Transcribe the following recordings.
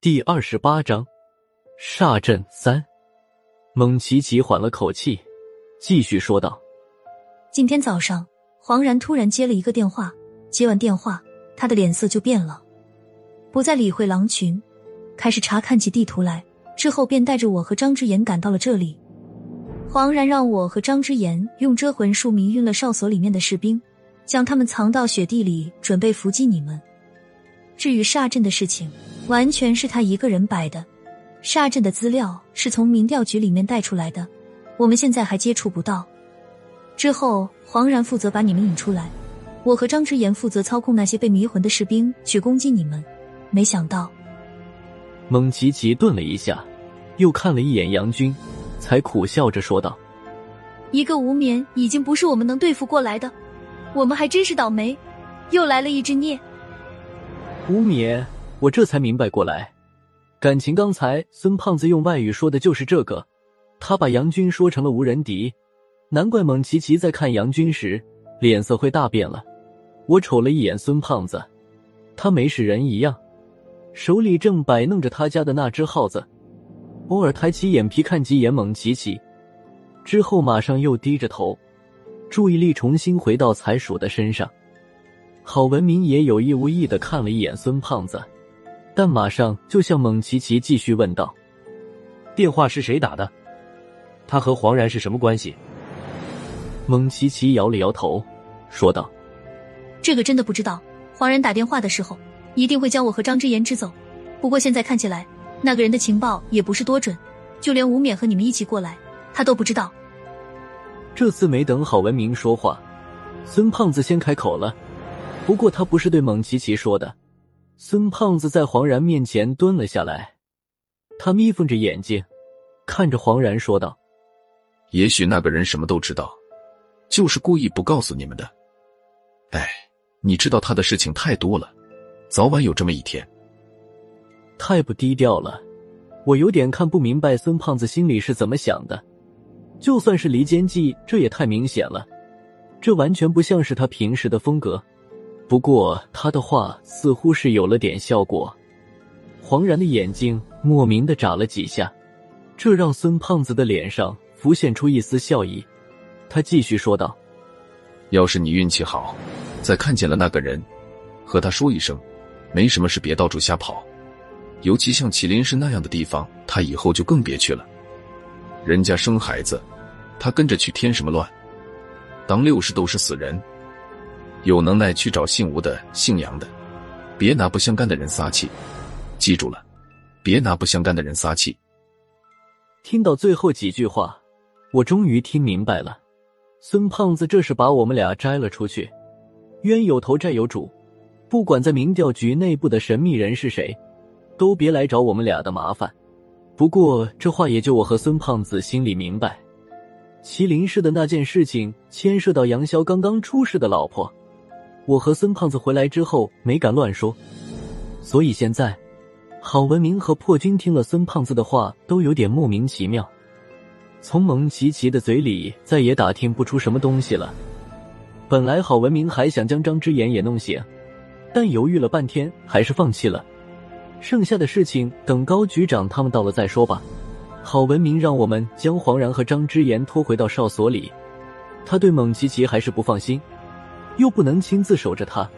第二十八章煞阵三。蒙奇奇缓了口气，继续说道：“今天早上，黄然突然接了一个电话。接完电话，他的脸色就变了，不再理会狼群，开始查看起地图来。之后便带着我和张之言赶到了这里。黄然让我和张之言用遮魂术迷晕了哨所里面的士兵，将他们藏到雪地里，准备伏击你们。至于煞阵的事情。”完全是他一个人摆的，煞阵的资料是从民调局里面带出来的，我们现在还接触不到。之后，黄然负责把你们引出来，我和张之言负责操控那些被迷魂的士兵去攻击你们。没想到，蒙奇奇顿了一下，又看了一眼杨军，才苦笑着说道：“一个无眠已经不是我们能对付过来的，我们还真是倒霉，又来了一只孽。”无眠。我这才明白过来，感情刚才孙胖子用外语说的就是这个，他把杨军说成了无人敌，难怪蒙奇奇在看杨军时脸色会大变了。我瞅了一眼孙胖子，他没事人一样，手里正摆弄着他家的那只耗子，偶尔抬起眼皮看几眼蒙奇奇，之后马上又低着头，注意力重新回到财鼠的身上。郝文明也有意无意的看了一眼孙胖子。但马上就向蒙奇奇继续问道：“电话是谁打的？他和黄然是什么关系？”蒙奇奇摇了摇头，说道：“这个真的不知道。黄然打电话的时候，一定会将我和张之言支走。不过现在看起来，那个人的情报也不是多准，就连吴冕和你们一起过来，他都不知道。”这次没等郝文明说话，孙胖子先开口了。不过他不是对蒙奇奇说的。孙胖子在黄然面前蹲了下来，他眯缝着眼睛，看着黄然说道：“也许那个人什么都知道，就是故意不告诉你们的。哎，你知道他的事情太多了，早晚有这么一天。太不低调了，我有点看不明白孙胖子心里是怎么想的。就算是离间计，这也太明显了，这完全不像是他平时的风格。”不过他的话似乎是有了点效果，黄然的眼睛莫名的眨了几下，这让孙胖子的脸上浮现出一丝笑意。他继续说道：“要是你运气好，再看见了那个人，和他说一声，没什么事，别到处瞎跑。尤其像麒麟市那样的地方，他以后就更别去了。人家生孩子，他跟着去添什么乱？当六十都是死人。”有能耐去找姓吴的、姓杨的，别拿不相干的人撒气。记住了，别拿不相干的人撒气。听到最后几句话，我终于听明白了，孙胖子这是把我们俩摘了出去。冤有头，债有主，不管在民调局内部的神秘人是谁，都别来找我们俩的麻烦。不过这话也就我和孙胖子心里明白，麒麟市的那件事情牵涉到杨潇刚刚出事的老婆。我和孙胖子回来之后没敢乱说，所以现在郝文明和破军听了孙胖子的话都有点莫名其妙。从蒙奇奇的嘴里再也打听不出什么东西了。本来郝文明还想将张之言也弄醒，但犹豫了半天还是放弃了。剩下的事情等高局长他们到了再说吧。郝文明让我们将黄然和张之言拖回到哨所里，他对蒙奇奇还是不放心。又不能亲自守着他，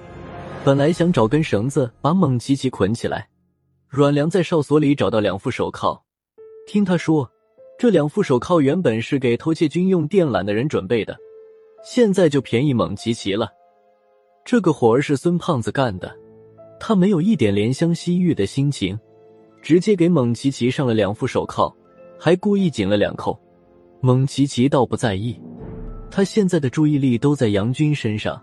本来想找根绳子把蒙奇奇捆起来。阮良在哨所里找到两副手铐，听他说，这两副手铐原本是给偷窃军用电缆的人准备的，现在就便宜蒙奇奇了。这个活儿是孙胖子干的，他没有一点怜香惜玉的心情，直接给蒙奇奇上了两副手铐，还故意紧了两扣。蒙奇奇倒不在意，他现在的注意力都在杨军身上。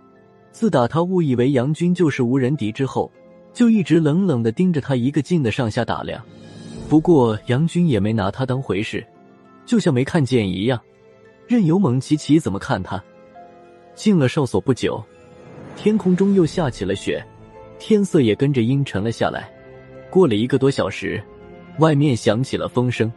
自打他误以为杨军就是无人敌之后，就一直冷冷的盯着他一个劲的上下打量。不过杨军也没拿他当回事，就像没看见一样，任由蒙奇奇怎么看他。进了哨所不久，天空中又下起了雪，天色也跟着阴沉了下来。过了一个多小时，外面响起了风声。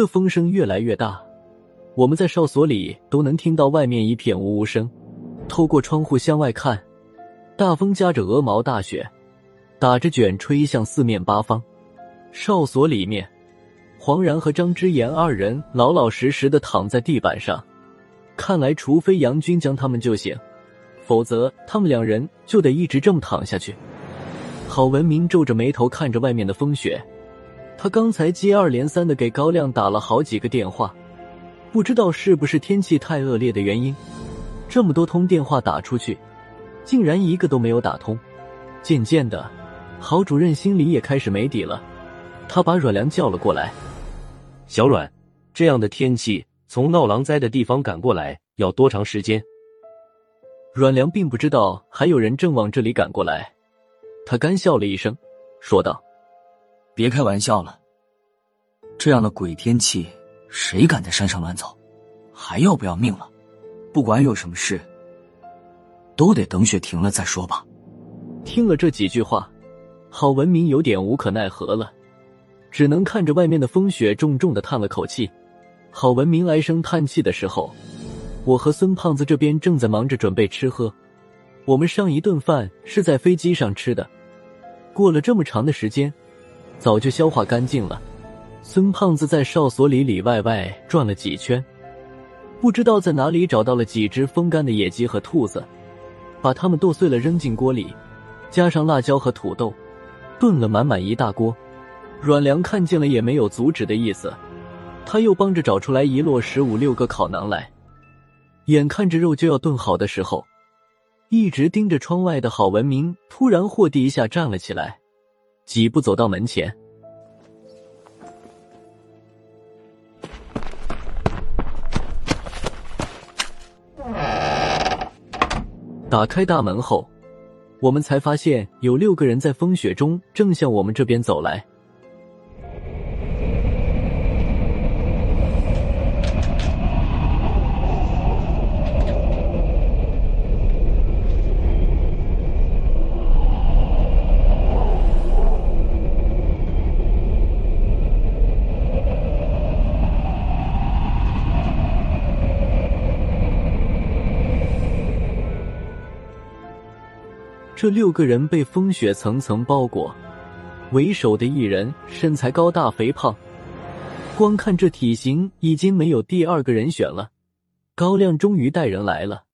这风声越来越大，我们在哨所里都能听到外面一片呜呜声。透过窗户向外看，大风夹着鹅毛大雪，打着卷吹向四面八方。哨所里面，黄然和张之言二人老老实实的躺在地板上。看来，除非杨军将他们救醒，否则他们两人就得一直这么躺下去。郝文明皱着眉头看着外面的风雪，他刚才接二连三的给高亮打了好几个电话，不知道是不是天气太恶劣的原因，这么多通电话打出去，竟然一个都没有打通。渐渐的，郝主任心里也开始没底了，他把阮良叫了过来：“小阮，这样的天气，从闹狼灾的地方赶过来要多长时间？”阮良并不知道还有人正往这里赶过来。他干笑了一声，说道：“别开玩笑了，这样的鬼天气，谁敢在山上乱走？还要不要命了？不管有什么事，都得等雪停了再说吧。”听了这几句话，郝文明有点无可奈何了，只能看着外面的风雪，重重的叹了口气。郝文明唉声叹气的时候，我和孙胖子这边正在忙着准备吃喝。我们上一顿饭是在飞机上吃的。过了这么长的时间，早就消化干净了。孙胖子在哨所里里外外转了几圈，不知道在哪里找到了几只风干的野鸡和兔子，把它们剁碎了扔进锅里，加上辣椒和土豆，炖了满满一大锅。阮良看见了也没有阻止的意思，他又帮着找出来一摞十五六个烤馕来。眼看着肉就要炖好的时候。一直盯着窗外的郝文明突然霍地一下站了起来，几步走到门前，打开大门后，我们才发现有六个人在风雪中正向我们这边走来。这六个人被风雪层层包裹，为首的一人身材高大肥胖，光看这体型已经没有第二个人选了。高亮终于带人来了，